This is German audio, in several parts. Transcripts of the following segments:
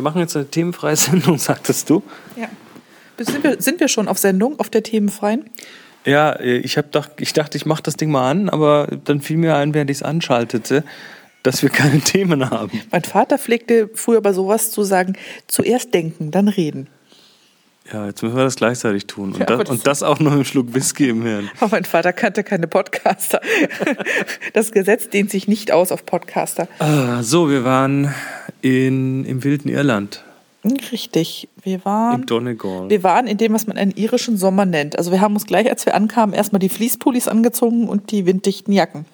wir machen jetzt eine themenfreie Sendung, sagtest du? Ja. Sind wir, sind wir schon auf Sendung, auf der themenfreien? Ja, äh, ich, hab ich dachte, ich mache das Ding mal an, aber dann fiel mir ein, während ich es anschaltete, dass wir keine Themen haben. Mein Vater pflegte früher bei sowas zu sagen, zuerst denken, dann reden. Ja, jetzt müssen wir das gleichzeitig tun. Und, Ja, das, und das auch noch im Schluck Whisky im Hirn. Aber mein Vater kannte keine Podcaster. Das Gesetz dehnt sich nicht aus auf Podcaster. Ah, so, wir waren in, im wilden Irland, Richtig. Wir waren, im Donegal. wir waren in dem, was man einen irischen Sommer nennt. Also wir haben uns gleich, als wir ankamen, erstmal die Fließpullis angezogen und die winddichten Jacken.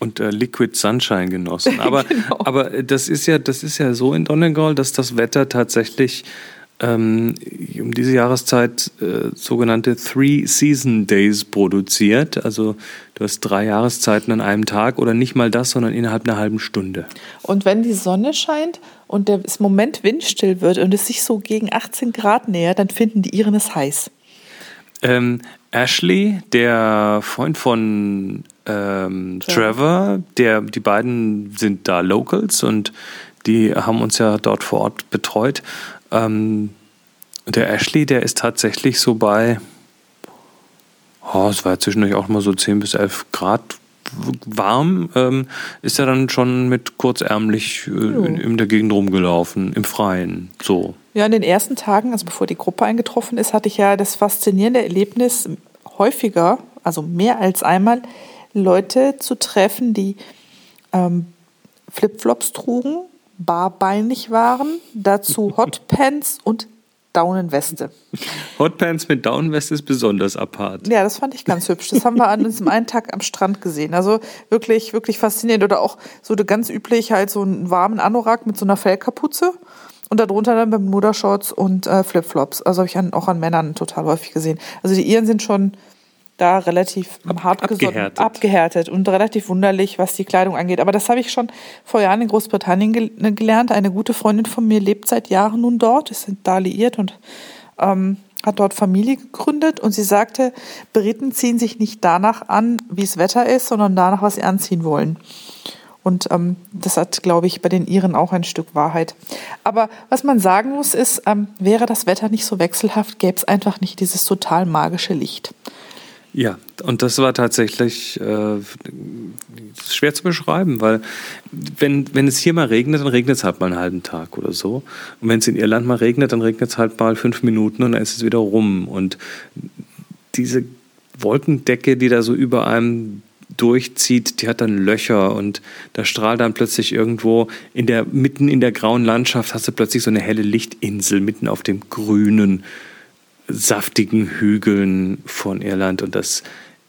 und äh, Liquid Sunshine genossen. Aber, Genau. aber äh, das ist ja, das ist ja so in Donegal, dass das Wetter tatsächlich ähm, um diese Jahreszeit äh, sogenannte Three Season Days produziert. Also du hast drei Jahreszeiten an einem Tag oder nicht mal das, sondern innerhalb einer halben Stunde. Und wenn die Sonne scheint und der Moment windstill wird und es sich so gegen 18 Grad nähert, dann finden die Iren es heiß. Ähm, Ashley, der Freund von ähm, Trevor, der, die beiden sind da Locals und die haben uns ja dort vor Ort betreut. Ähm, der Ashley, der ist tatsächlich so bei, oh, es war ja zwischendurch auch mal so 10 bis 11 Grad warm, ähm, ist er dann schon mit kurzärmlich äh, in, in der Gegend rumgelaufen, im Freien, so. Ja, in den ersten Tagen, also bevor die Gruppe eingetroffen ist, hatte ich ja das faszinierende Erlebnis, häufiger, also mehr als einmal, Leute zu treffen, die ähm, Flipflops trugen, barbeinig waren, dazu Hotpants und Daunenweste. Hotpants mit Downwest ist besonders apart. Ja, das fand ich ganz hübsch. Das haben wir an diesem einen Tag am Strand gesehen. Also wirklich, wirklich faszinierend. Oder auch so ganz üblich halt so einen warmen Anorak mit so einer Fellkapuze und darunter dann Bermuda-Shorts und äh, Flipflops. Also habe ich an, auch an Männern total häufig gesehen. Also die Iren sind schon da relativ hart gesonnen, abgehärtet. abgehärtet und relativ wunderlich, was die Kleidung angeht. Aber das habe ich schon vor Jahren in Großbritannien gel gelernt. Eine gute Freundin von mir lebt seit Jahren nun dort, ist da liiert und ähm, hat dort Familie gegründet und sie sagte, Briten ziehen sich nicht danach an, wie es Wetter ist, sondern danach, was sie anziehen wollen. Und ähm, das hat, glaube ich, bei den Iren auch ein Stück Wahrheit. Aber was man sagen muss, ist, ähm, wäre das Wetter nicht so wechselhaft, gäbe es einfach nicht dieses total magische Licht. Ja, und das war tatsächlich äh, schwer zu beschreiben, weil wenn, wenn es hier mal regnet, dann regnet es halt mal einen halben Tag oder so. Und wenn es in Irland mal regnet, dann regnet es halt mal fünf Minuten und dann ist es wieder rum. Und diese Wolkendecke, die da so über einem durchzieht, die hat dann Löcher und da strahlt dann plötzlich irgendwo in der mitten in der grauen Landschaft hast du plötzlich so eine helle Lichtinsel mitten auf dem grünen saftigen Hügeln von Irland und das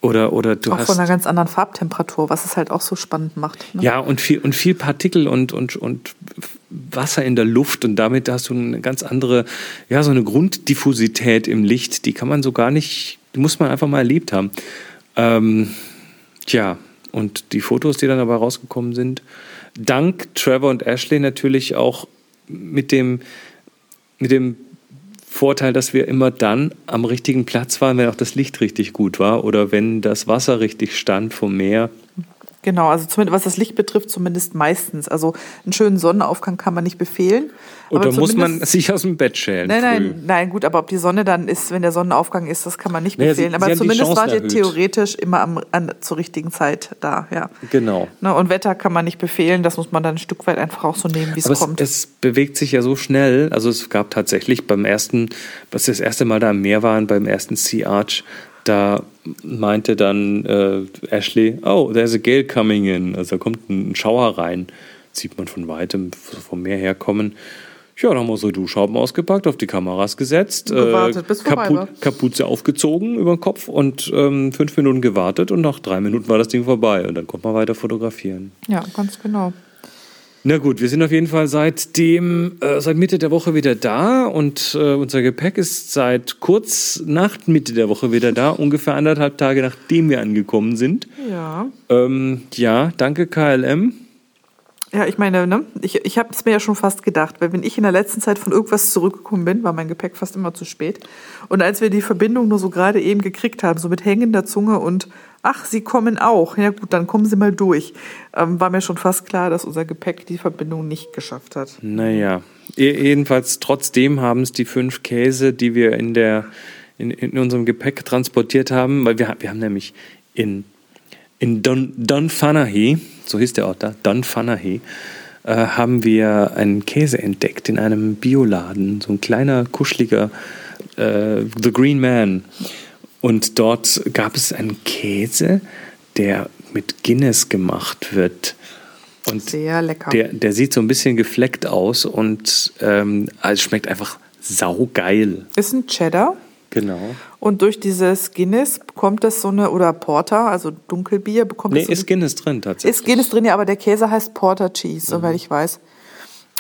oder oder du auch hast von einer ganz anderen Farbtemperatur, was es halt auch so spannend macht. Ne? ja und viel und viel Partikel und und und Wasser in der Luft und damit hast du eine ganz andere ja so eine Grunddiffusität im Licht, die kann man so gar nicht, die muss man einfach mal erlebt haben. Ähm, tja und die Fotos, die dann dabei rausgekommen sind, dank Trevor und Ashley natürlich auch mit dem mit dem Vorteil, dass wir immer dann am richtigen Platz waren, wenn auch das Licht richtig gut war oder wenn das Wasser richtig stand vom Meer. Genau, also zumindest was das Licht betrifft, zumindest meistens. Also einen schönen Sonnenaufgang kann man nicht befehlen. Oder muss man sich aus dem Bett schälen? Nein, früh. nein, nein, gut, aber ob die Sonne dann ist, wenn der Sonnenaufgang ist, das kann man nicht Naja, sie- befehlen. sie aber die zumindest wart ihr theoretisch immer am, an, zur richtigen Zeit da, ja. Genau. Ne, und Wetter kann man nicht befehlen, das muss man dann ein Stück weit einfach auch so nehmen, wie es, kommt. es bewegt sich ja so schnell. Also es gab tatsächlich beim ersten, was wir das erste Mal da am Meer waren, beim ersten Sea Arch, da meinte dann äh, Ashley, oh, there's a gale coming in. Also da kommt ein Schauer rein. Sieht man von weitem vom Meer herkommen. Ja, dann haben wir unsere Duschhauben ausgepackt, auf die Kameras gesetzt, äh, Gewartet, bis vorbei war. Kapuze aufgezogen über den Kopf und ähm, fünf Minuten gewartet und nach drei Minuten war das Ding vorbei und dann konnte man weiter fotografieren. ja, ganz genau. Na gut, wir sind auf jeden Fall seit dem, äh, seit Mitte der Woche wieder da und äh, unser Gepäck ist seit kurz nach Mitte der Woche wieder da, ungefähr anderthalb Tage nachdem wir angekommen sind. Ja. Ähm, ja, danke KLM. Ja, ich meine, ne, ich, ich habe es mir ja schon fast gedacht, weil wenn ich in der letzten Zeit von irgendwas zurückgekommen bin, war mein Gepäck fast immer zu spät. Und als wir die Verbindung nur so gerade eben gekriegt haben, so mit hängender Zunge und ach, sie kommen auch, ja gut, dann kommen sie mal durch, ähm, war mir schon fast klar, dass unser Gepäck die Verbindung nicht geschafft hat. Naja, jedenfalls trotzdem haben es die fünf Käse, die wir in der in, in unserem Gepäck transportiert haben, weil wir, wir haben nämlich in, in Dun, Dunfanaghy, so hieß der Ort da, Dunfanaghy, äh, haben wir einen Käse entdeckt in einem Bioladen, so ein kleiner, kuscheliger äh, The Green Man. Und dort gab es einen Käse, der mit Guinness gemacht wird. Und Sehr lecker. Der, der sieht so ein bisschen gefleckt aus und ähm, also schmeckt einfach saugeil. Ist ein Cheddar. Genau. Und durch dieses Guinness bekommt es so eine, oder Porter, also Dunkelbier, bekommt Nee, es so ist Guinness drin tatsächlich. Ist Guinness drin, ja, aber der Käse heißt Porter Cheese, Mhm. soweit ich weiß.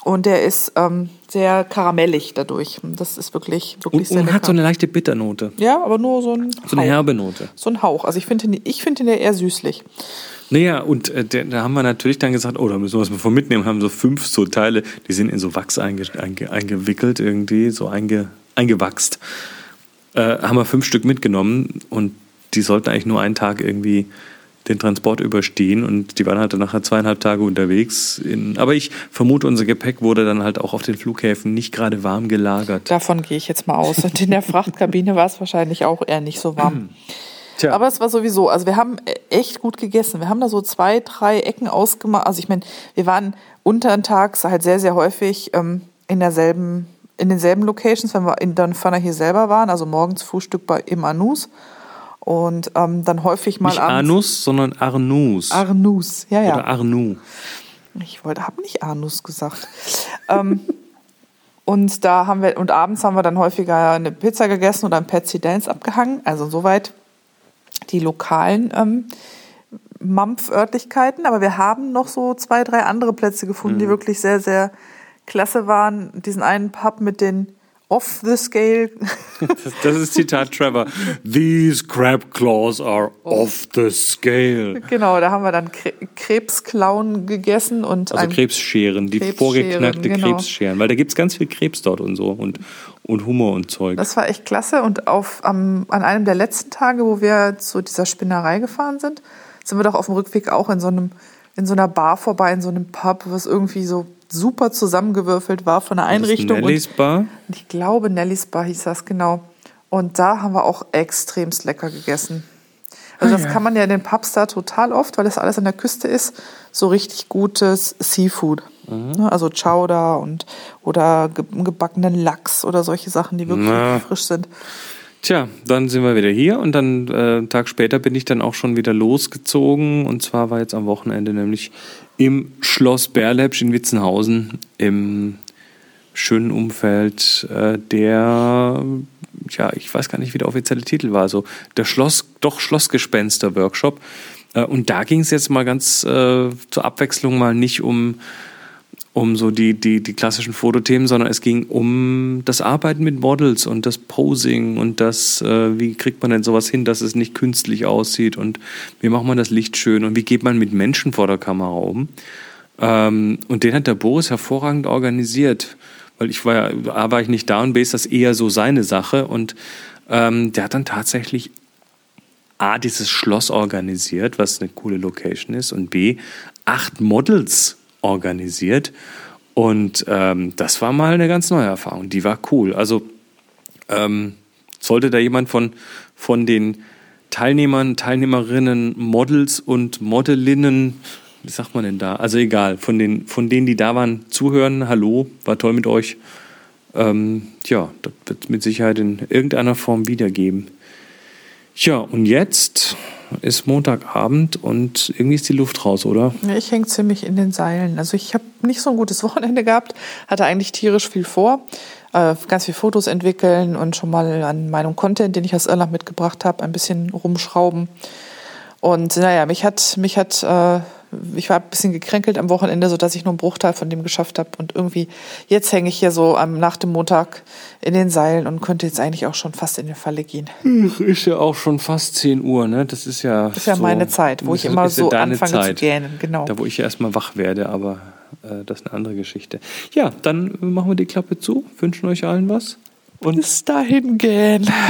Und der ist ähm, sehr karamellig dadurch. Das ist wirklich, wirklich und sehr und lecker. hat so eine leichte Bitternote. ja, aber nur so ein So eine Hauch. herbe Note. So ein Hauch. Also ich finde ihn, ich finde ihn ja eher süßlich. Naja, und äh, der, da haben wir natürlich dann gesagt, oh, da müssen wir was von mitnehmen. Haben so fünf so Teile, die sind in so Wachs einge, einge, eingewickelt irgendwie, so einge, eingewachst. Äh, haben wir fünf Stück mitgenommen und die sollten eigentlich nur einen Tag irgendwie den Transport überstehen und die waren halt dann nachher zweieinhalb Tage unterwegs. In, aber ich vermute, unser Gepäck wurde dann halt auch auf den Flughäfen nicht gerade warm gelagert. Davon gehe ich jetzt mal aus. Und in der Frachtkabine war es wahrscheinlich auch eher nicht so warm. Tja, Aber es war sowieso, also wir haben echt gut gegessen. Wir haben da so zwei, drei Ecken ausgemacht. Also ich meine, wir waren untertags halt sehr, sehr häufig ähm, in derselben, in denselben Locations, wenn wir in Dunfanner hier selber waren, also morgens Frühstück bei im Anus und ähm, dann häufig mal nicht abends Anus, sondern Arnus. Arnus, ja, ja. Oder Arnu. Ich wollte, habe nicht Anus gesagt. ähm, und da haben wir, und abends haben wir dann häufiger eine Pizza gegessen oder ein Patsy Dance abgehangen. Also soweit die lokalen ähm, Mampf-Örtlichkeiten. Aber wir haben noch so zwei, drei andere Plätze gefunden, die wirklich sehr, sehr klasse waren. Diesen einen Pub mit den Off-the-Scale Das, das ist Zitat Trevor. These crab claws are off the scale. Genau, da haben wir dann Kre Krebsklauen gegessen und Also Krebsscheren, die Krebsscheren, vorgeknackte genau. Krebsscheren. Weil da gibt es ganz viel Krebs dort und so und, und Hummer und Zeug. Das war echt klasse. Und auf, am, an einem der letzten Tage, wo wir zu dieser Spinnerei gefahren sind, sind wir doch auf dem Rückweg auch in so, einem, in so einer Bar vorbei, in so einem Pub, was irgendwie so super zusammengewürfelt war von der Einrichtung. Nelly's Bar. Und ich glaube, Nelly's Bar hieß das genau. Und da haben wir auch extremst lecker gegessen. Also das kann man ja in den Pubs da total oft, weil das alles an der Küste ist, so richtig gutes Seafood. Ne, Also Chowder und oder ge gebackenen Lachs oder solche Sachen, die wirklich Na. frisch sind. Tja, dann sind wir wieder hier und dann äh, einen Tag später bin ich dann auch schon wieder losgezogen. Und zwar war jetzt am Wochenende nämlich im Schloss Berlepsch in Witzenhausen im schönen Umfeld äh, der, ja, ich weiß gar nicht, wie der offizielle Titel war, so der Schloss, doch Schlossgespenster-Workshop. Äh, und da ging es jetzt mal ganz äh, zur Abwechslung mal nicht um um so die, die, die klassischen Fotothemen, sondern es ging um das Arbeiten mit Models und das Posing und das, äh, wie kriegt man denn sowas hin, dass es nicht künstlich aussieht und wie macht man das Licht schön und wie geht man mit Menschen vor der Kamera um. Ähm, und den hat der Boris hervorragend organisiert, weil ich war ja, A war ich nicht da und B ist das eher so seine Sache und ähm, der hat dann tatsächlich A, dieses Schloss organisiert, was eine coole Location ist, und B, acht Models organisiert. Und ähm, das war mal eine ganz neue Erfahrung. Die war cool. Also ähm, sollte da jemand von, von den Teilnehmern, Teilnehmerinnen, Models und Modellinnen, wie sagt man denn da? Also egal, von, den, von denen, die da waren, zuhören, hallo, war toll mit euch. Ähm, ja, das wird mit Sicherheit in irgendeiner Form wiedergeben. Ja, und jetzt ist Montagabend und irgendwie ist die Luft raus, oder? Ich hänge ziemlich in den Seilen. Also ich habe nicht so ein gutes Wochenende gehabt, hatte eigentlich tierisch viel vor. Äh, ganz viel Fotos entwickeln und schon mal an meinem Content, den ich aus Irland mitgebracht habe, ein bisschen rumschrauben. Und naja, mich hat, mich hat, äh, ich war ein bisschen gekränkelt am Wochenende, sodass ich nur einen Bruchteil von dem geschafft habe. Und irgendwie, jetzt hänge ich hier so am, nach dem Montag in den Seilen und könnte jetzt eigentlich auch schon fast in die Falle gehen. Ist ja auch schon fast 10 Uhr, ne? Das ist ja. Das ist ja meine Zeit, wo ich immer ja so anfange Zeit. zu gähnen. Genau. Da, wo ich erstmal wach werde, aber äh, das ist eine andere Geschichte. Ja, dann machen wir die Klappe zu, wünschen euch allen was. Und Bis dahin gähnen.